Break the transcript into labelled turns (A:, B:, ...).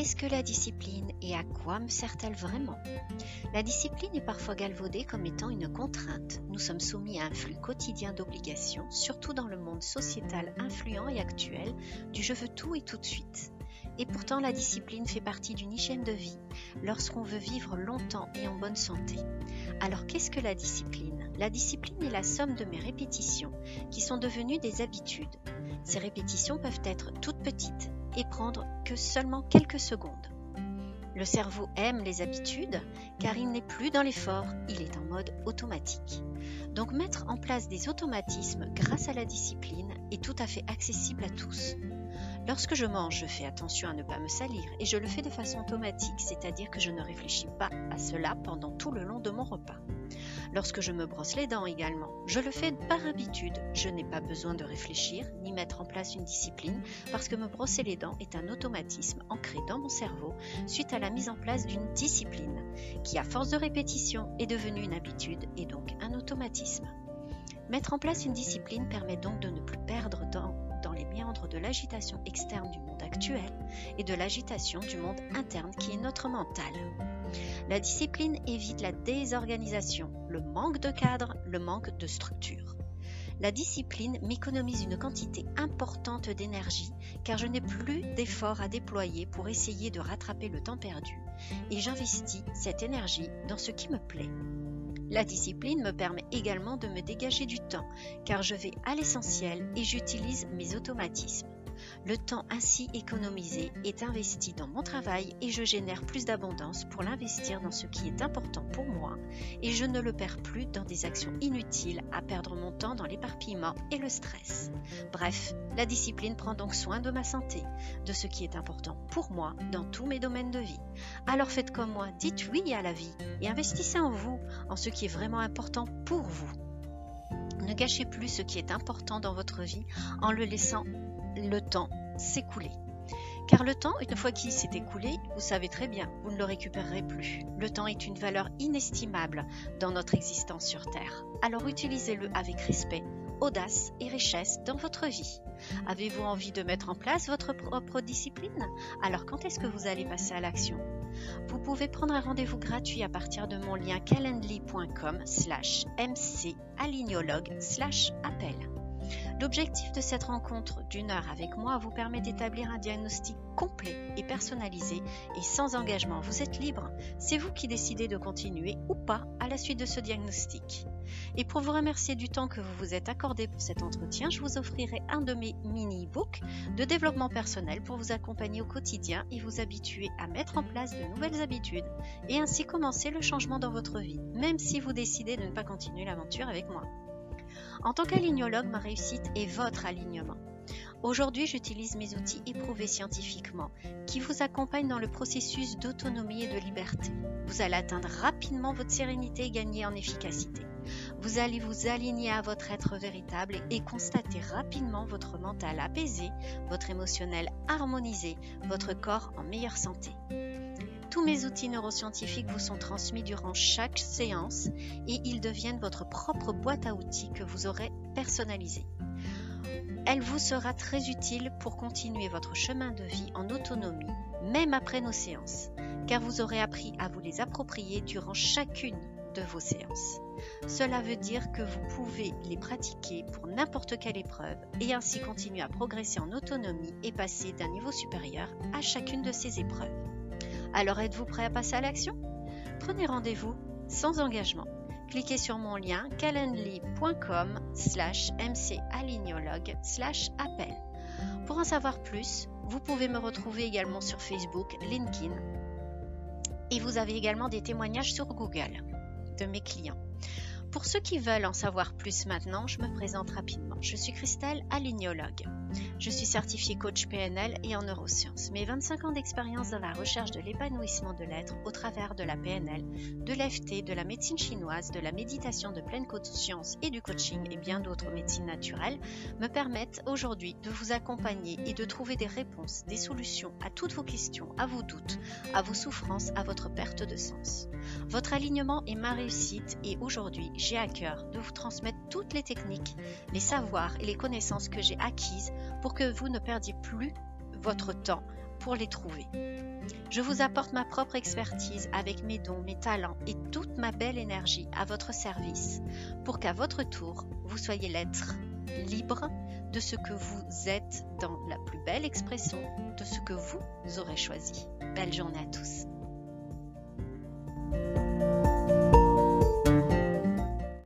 A: Qu'est-ce que la discipline et à quoi me sert-elle vraiment? La discipline est parfois galvaudée comme étant une contrainte. Nous sommes soumis à un flux quotidien d'obligations, surtout dans le monde sociétal influent et actuel du je veux tout et tout de suite. Et pourtant, la discipline fait partie d'une hygiène de vie lorsqu'on veut vivre longtemps et en bonne santé. Alors, qu'est-ce que la discipline? La discipline est la somme de mes répétitions qui sont devenues des habitudes. Ces répétitions peuvent être toutes petites et prendre que seulement quelques secondes. Le cerveau aime les habitudes car il n'est plus dans l'effort, il est en mode automatique. Donc mettre en place des automatismes grâce à la discipline est tout à fait accessible à tous. Lorsque je mange, je fais attention à ne pas me salir et je le fais de façon automatique, c'est-à-dire que je ne réfléchis pas à cela pendant tout le long de mon repas. Lorsque je me brosse les dents également, je le fais par habitude. Je n'ai pas besoin de réfléchir ni mettre en place une discipline parce que me brosser les dents est un automatisme ancré dans mon cerveau suite à la mise en place d'une discipline qui, à force de répétition, est devenue une habitude et donc un automatisme. Mettre en place une discipline permet donc de ne plus perdre dans, dans les méandres de l'agitation externe du monde actuel et de l'agitation du monde interne qui est notre mental. La discipline évite la désorganisation, le manque de cadre, le manque de structure. La discipline m'économise une quantité importante d'énergie car je n'ai plus d'efforts à déployer pour essayer de rattraper le temps perdu et j'investis cette énergie dans ce qui me plaît. La discipline me permet également de me dégager du temps car je vais à l'essentiel et j'utilise mes automatismes. Le temps ainsi économisé est investi dans mon travail et je génère plus d'abondance pour l'investir dans ce qui est important pour moi et je ne le perds plus dans des actions inutiles à perdre mon temps dans l'éparpillement et le stress. Bref, la discipline prend donc soin de ma santé, de ce qui est important pour moi dans tous mes domaines de vie. Alors faites comme moi, dites oui à la vie et investissez en vous, en ce qui est vraiment important pour vous. Ne gâchez plus ce qui est important dans votre vie en le laissant le temps s'écouler. Car le temps, une fois qu'il s'est écoulé, vous savez très bien, vous ne le récupérerez plus. Le temps est une valeur inestimable dans notre existence sur Terre. Alors utilisez-le avec respect, audace et richesse dans votre vie. Avez-vous envie de mettre en place votre propre discipline? Alors quand est-ce que vous allez passer à l'action? Vous pouvez prendre un rendez-vous gratuit à partir de mon lien calendly.com slash mc slash appel. L'objectif de cette rencontre d'une heure avec moi vous permet d'établir un diagnostic complet et personnalisé et sans engagement. Vous êtes libre, c'est vous qui décidez de continuer ou pas à la suite de ce diagnostic. Et pour vous remercier du temps que vous vous êtes accordé pour cet entretien, je vous offrirai un de mes mini-books de développement personnel pour vous accompagner au quotidien et vous habituer à mettre en place de nouvelles habitudes et ainsi commencer le changement dans votre vie, même si vous décidez de ne pas continuer l'aventure avec moi. En tant qu'alignologue, ma réussite est votre alignement. Aujourd'hui, j'utilise mes outils éprouvés scientifiquement qui vous accompagnent dans le processus d'autonomie et de liberté. Vous allez atteindre rapidement votre sérénité et gagner en efficacité. Vous allez vous aligner à votre être véritable et constater rapidement votre mental apaisé, votre émotionnel harmonisé, votre corps en meilleure santé. Tous mes outils neuroscientifiques vous sont transmis durant chaque séance et ils deviennent votre propre boîte à outils que vous aurez personnalisée. Elle vous sera très utile pour continuer votre chemin de vie en autonomie, même après nos séances, car vous aurez appris à vous les approprier durant chacune de vos séances. Cela veut dire que vous pouvez les pratiquer pour n'importe quelle épreuve et ainsi continuer à progresser en autonomie et passer d'un niveau supérieur à chacune de ces épreuves. Alors êtes-vous prêt à passer à l'action? Prenez rendez-vous sans engagement. Cliquez sur mon lien calendly.com slash mcalignologue slash appel. Pour en savoir plus, vous pouvez me retrouver également sur Facebook, LinkedIn et vous avez également des témoignages sur Google de mes clients. Pour ceux qui veulent en savoir plus maintenant, je me présente rapidement. Je suis Christelle, alignologue. Je suis certifiée coach PNL et en neurosciences. Mes 25 ans d'expérience dans la recherche de l'épanouissement de l'être au travers de la PNL, de l'EFT, de la médecine chinoise, de la méditation de pleine conscience et du coaching et bien d'autres médecines naturelles me permettent aujourd'hui de vous accompagner et de trouver des réponses, des solutions à toutes vos questions, à vos doutes, à vos souffrances, à votre perte de sens. Votre alignement est ma réussite et aujourd'hui, j'ai à cœur de vous transmettre toutes les techniques, les savoirs et les connaissances que j'ai acquises pour que vous ne perdiez plus votre temps pour les trouver. Je vous apporte ma propre expertise avec mes dons, mes talents et toute ma belle énergie à votre service pour qu'à votre tour, vous soyez l'être libre de ce que vous êtes dans la plus belle expression de ce que vous aurez choisi. Belle journée à tous.